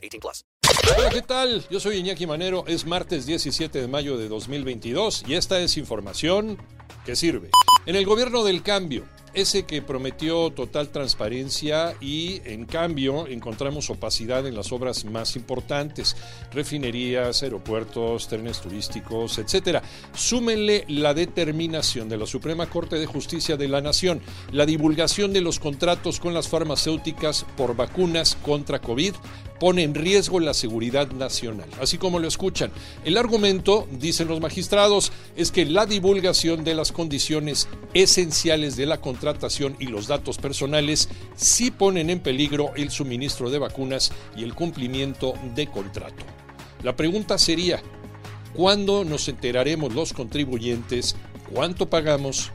18 plus. Hola, ¿qué tal? Yo soy Iñaki Manero. Es martes 17 de mayo de 2022 y esta es información que sirve. En el gobierno del cambio, ese que prometió total transparencia y en cambio encontramos opacidad en las obras más importantes, refinerías, aeropuertos, trenes turísticos, etc. Súmenle la determinación de la Suprema Corte de Justicia de la Nación, la divulgación de los contratos con las farmacéuticas por vacunas contra COVID, pone en riesgo la seguridad nacional. Así como lo escuchan, el argumento, dicen los magistrados, es que la divulgación de las condiciones esenciales de la contratación y los datos personales sí ponen en peligro el suministro de vacunas y el cumplimiento de contrato. La pregunta sería, ¿cuándo nos enteraremos los contribuyentes cuánto pagamos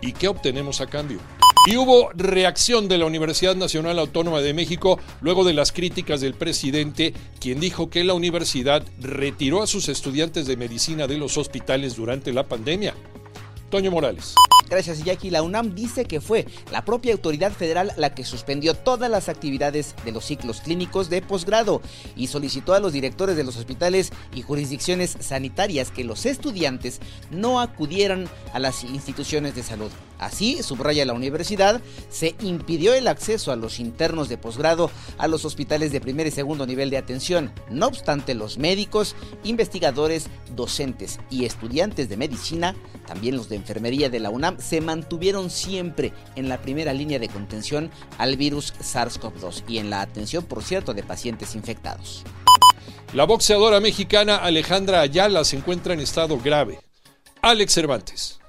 y qué obtenemos a cambio? Y hubo reacción de la Universidad Nacional Autónoma de México luego de las críticas del presidente, quien dijo que la universidad retiró a sus estudiantes de medicina de los hospitales durante la pandemia. Toño Morales. Gracias, Jackie. La UNAM dice que fue la propia autoridad federal la que suspendió todas las actividades de los ciclos clínicos de posgrado y solicitó a los directores de los hospitales y jurisdicciones sanitarias que los estudiantes no acudieran a las instituciones de salud. Así, subraya la universidad, se impidió el acceso a los internos de posgrado a los hospitales de primer y segundo nivel de atención. No obstante, los médicos, investigadores, docentes y estudiantes de medicina, también los de enfermería de la UNAM, se mantuvieron siempre en la primera línea de contención al virus SARS-CoV-2 y en la atención, por cierto, de pacientes infectados. La boxeadora mexicana Alejandra Ayala se encuentra en estado grave. Alex Cervantes.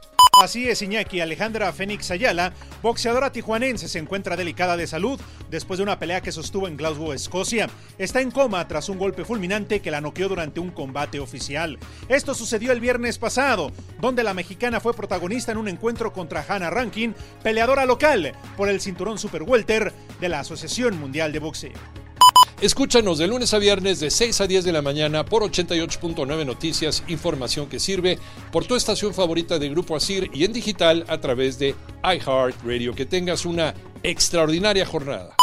Así es, Iñaki. Alejandra Fénix Ayala, boxeadora tijuanense, se encuentra delicada de salud después de una pelea que sostuvo en Glasgow, Escocia. Está en coma tras un golpe fulminante que la noqueó durante un combate oficial. Esto sucedió el viernes pasado, donde la mexicana fue protagonista en un encuentro contra Hannah Rankin, peleadora local por el cinturón Super Welter de la Asociación Mundial de Boxeo. Escúchanos de lunes a viernes de 6 a 10 de la mañana por 88.9 Noticias, información que sirve por tu estación favorita de Grupo Asir y en digital a través de iHeartRadio. Que tengas una extraordinaria jornada.